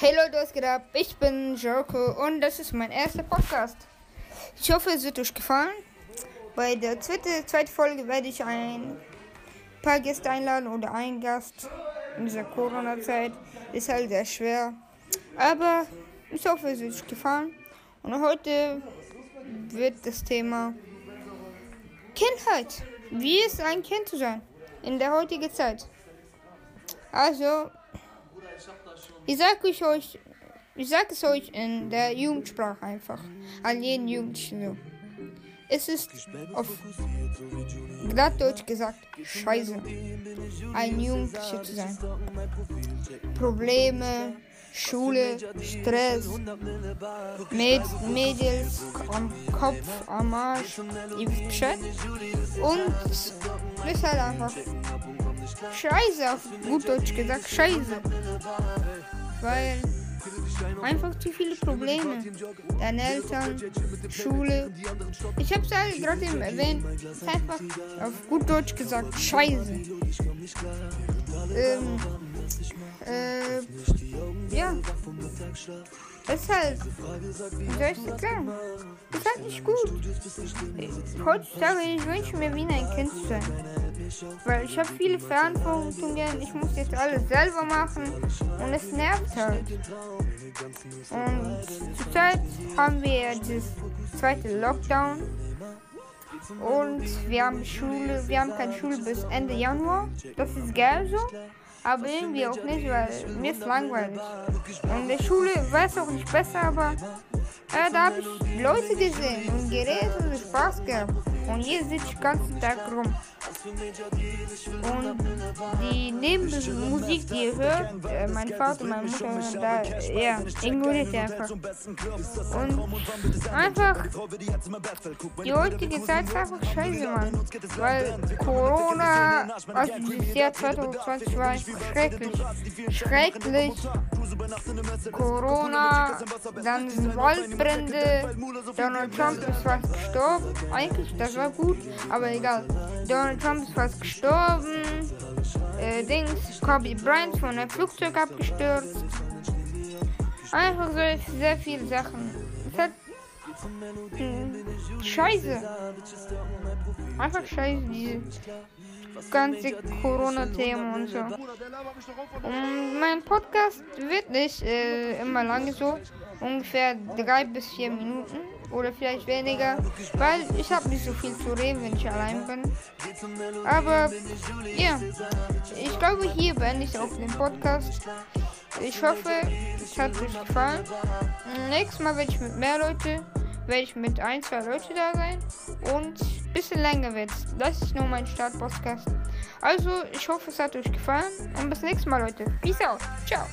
Hey Leute, was geht ab? Ich bin Joko und das ist mein erster Podcast. Ich hoffe, es wird euch gefallen. Bei der zweiten zweite Folge werde ich ein paar Gäste einladen oder einen Gast. In dieser Corona-Zeit ist halt sehr schwer. Aber ich hoffe, es wird euch gefallen. Und heute wird das Thema Kindheit. Wie ist ein Kind zu sein in der heutigen Zeit? Also, ich sag ich euch, ich sag es euch in der Jugendsprache einfach. An jeden Jugendlichen. Es ist auf Glattdeutsch gesagt Scheiße, ein Jugendlicher zu sein. Probleme, Schule, Stress, Med Mädels am Kopf, am Arsch, ihr wisst. Und ist halt einfach Scheiße, auf gut Deutsch gesagt, Scheiße. Weil einfach zu viele Probleme. Deine Eltern, Schule. Ich hab's ja gerade eben erwähnt. Einfach auf gut Deutsch gesagt, Scheiße. Ähm, äh, ist halt, wie soll ich das sagen? Ist halt nicht gut. Heutzutage, ich wünsche mir wie ein Kind zu sein. Weil ich habe viele Verantwortungen, ich muss jetzt alles selber machen und es nervt halt. Und zurzeit haben wir das zweite Lockdown. Und wir haben Schule, wir haben keine Schule bis Ende Januar. Das ist geil so. Aber irgendwie auch nicht, weil mir ist langweilig. Und in der Schule weiß auch nicht besser, aber äh, da habe ich Leute gesehen und geredet und Spaß gehabt. Und hier sitze ich den ganzen Tag rum. Und die Nebenmusik, die ihr hört, äh, mein Vater meine Mutter, da, ja, ignoriert ihr einfach. Und einfach, die heutige Zeit ist einfach scheiße, Mann. Weil Corona, also dieses Jahr 2020 war schrecklich. Schrecklich. Corona, dann Waldbrände, Donald Trump ist fast gestorben. Eigentlich, das war gut, aber egal. Donald Trump ist fast gestorben. Äh, Dings, Kobe Bryant von einem Flugzeug abgestürzt. Einfach so sehr viele Sachen. Es hat Scheiße. Einfach scheiße, diese ganze Corona-Themen und so. Und mein Podcast wird nicht äh, immer lange so. Ungefähr drei bis vier Minuten oder vielleicht weniger, weil ich habe nicht so viel zu reden, wenn ich allein bin. Aber ja, ich glaube, hier beende ich auch den Podcast. Ich hoffe, es hat euch gefallen. Nächstes Mal werde ich mit mehr Leute, werde ich mit ein, zwei Leute da sein und ein bisschen länger wird Das ist nur mein Start-Podcast. Also, ich hoffe, es hat euch gefallen und bis nächstes Mal, Leute. Peace out. Ciao.